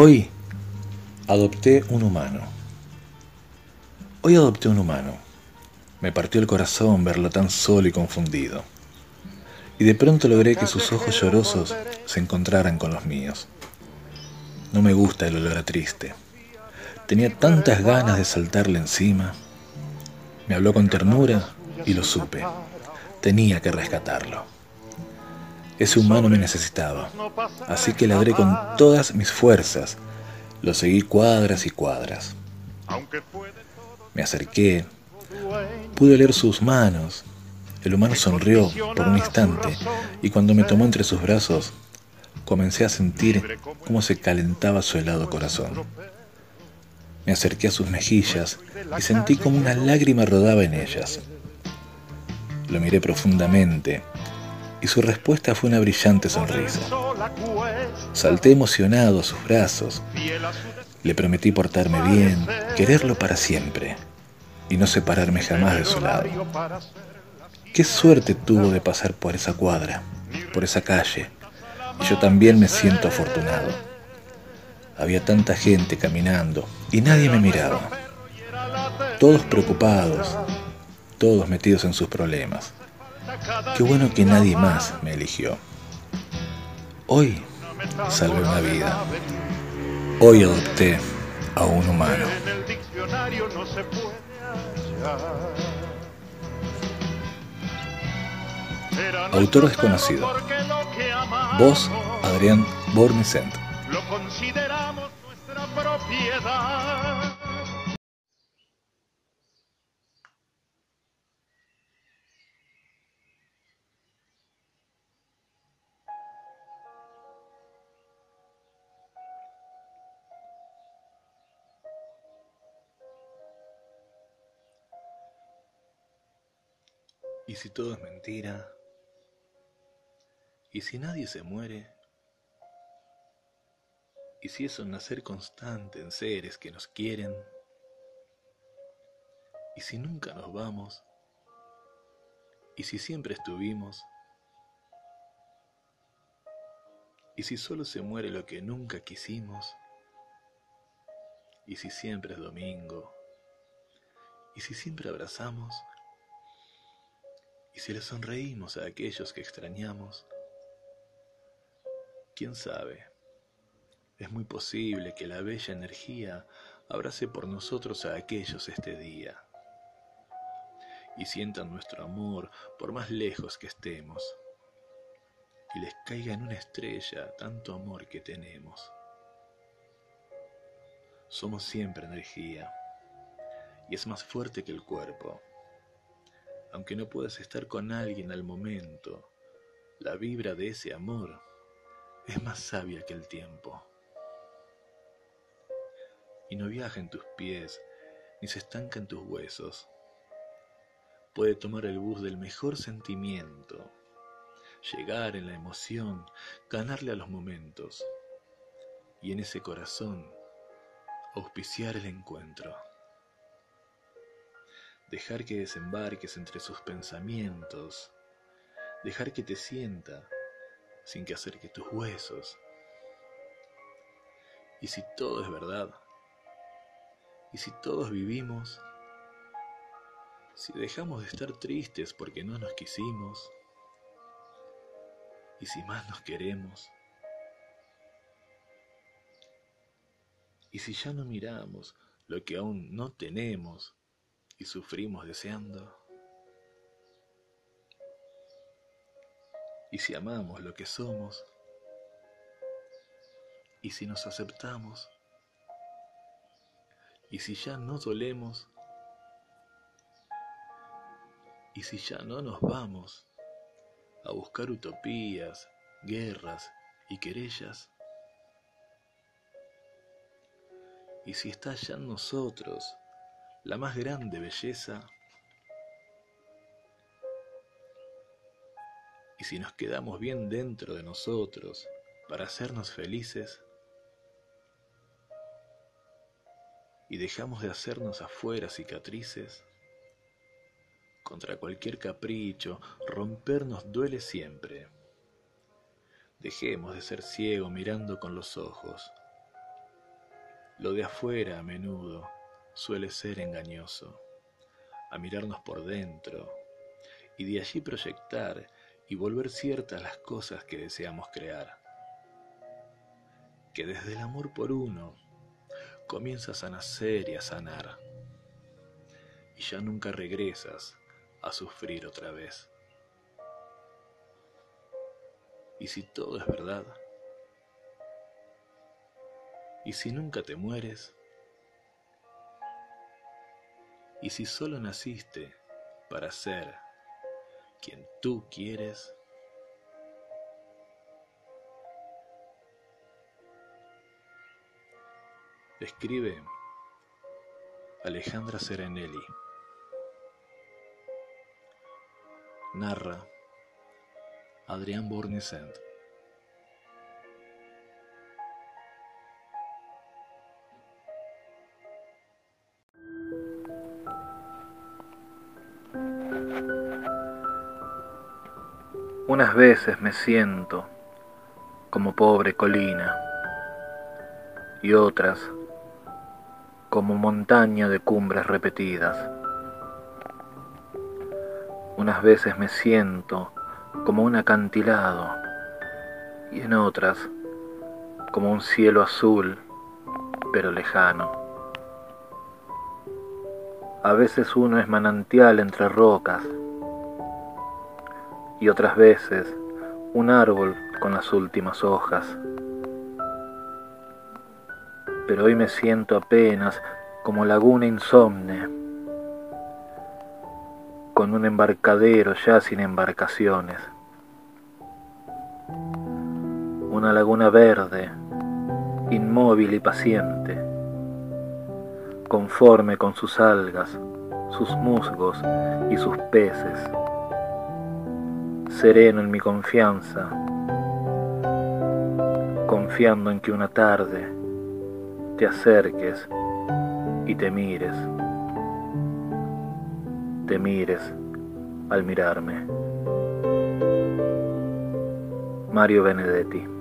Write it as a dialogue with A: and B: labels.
A: Hoy adopté un humano. Hoy adopté un humano. Me partió el corazón verlo tan solo y confundido. Y de pronto logré que sus ojos llorosos se encontraran con los míos. No me gusta el olor a triste. Tenía tantas ganas de saltarle encima. Me habló con ternura y lo supe. Tenía que rescatarlo. Ese humano me necesitaba, así que ladré con todas mis fuerzas. Lo seguí cuadras y cuadras. Me acerqué, pude leer sus manos. El humano sonrió por un instante y cuando me tomó entre sus brazos, comencé a sentir cómo se calentaba su helado corazón. Me acerqué a sus mejillas y sentí como una lágrima rodaba en ellas. Lo miré profundamente y su respuesta fue una brillante sonrisa. Salté emocionado a sus brazos. Le prometí portarme bien, quererlo para siempre y no separarme jamás de su lado. Qué suerte tuvo de pasar por esa cuadra, por esa calle, y yo también me siento afortunado. Había tanta gente caminando y nadie me miraba. Todos preocupados, todos metidos en sus problemas. Qué bueno que nadie más me eligió. Hoy salvé una vida. Hoy adopté a un humano. Autor desconocido. Voz Adrián Bornicent. Lo consideramos nuestra propiedad. ¿Y si todo es mentira? ¿Y si nadie se muere? ¿Y si es un nacer constante en seres que nos quieren? ¿Y si nunca nos vamos? ¿Y si siempre estuvimos? ¿Y si solo se muere lo que nunca quisimos? ¿Y si siempre es domingo? ¿Y si siempre abrazamos? ¿Y si le sonreímos a aquellos que extrañamos? ¿Quién sabe? Es muy posible que la bella energía abrace por nosotros a aquellos este día y sientan nuestro amor por más lejos que estemos y les caiga en una estrella tanto amor que tenemos. Somos siempre energía y es más fuerte que el cuerpo aunque no puedas estar con alguien al momento, la vibra de ese amor es más sabia que el tiempo. Y no viaja en tus pies, ni se estanca en tus huesos. Puede tomar el bus del mejor sentimiento, llegar en la emoción, ganarle a los momentos, y en ese corazón auspiciar el encuentro dejar que desembarques entre sus pensamientos, dejar que te sienta sin que acerque tus huesos. Y si todo es verdad, y si todos vivimos, si dejamos de estar tristes porque no nos quisimos, y si más nos queremos, y si ya no miramos lo que aún no tenemos, y sufrimos deseando? ¿Y si amamos lo que somos? ¿Y si nos aceptamos? ¿Y si ya no dolemos? ¿Y si ya no nos vamos a buscar utopías, guerras y querellas? ¿Y si está ya en nosotros la más grande belleza. Y si nos quedamos bien dentro de nosotros para hacernos felices, y dejamos de hacernos afuera cicatrices, contra cualquier capricho, rompernos duele siempre. Dejemos de ser ciego mirando con los ojos, Lo de afuera a menudo suele ser engañoso, a mirarnos por dentro y de allí proyectar y volver ciertas las cosas que deseamos crear. Que desde el amor por uno comienzas a nacer y a sanar y ya nunca regresas a sufrir otra vez. ¿Y si todo es verdad? ¿Y si nunca te mueres? ¿Y si solo naciste para ser quien tú quieres? Escribe Alejandra Serenelli. Narra Adrián Bournisent. Unas veces me siento como pobre colina y otras como montaña de cumbres repetidas. Unas veces me siento como un acantilado y en otras como un cielo azul pero lejano. A veces uno es manantial entre rocas y otras veces un árbol con las últimas hojas. Pero hoy me siento apenas como laguna insomne, con un embarcadero ya sin embarcaciones. Una laguna verde, inmóvil y paciente, conforme con sus algas, sus musgos y sus peces sereno en mi confianza, confiando en que una tarde te acerques y te mires, te mires al mirarme. Mario Benedetti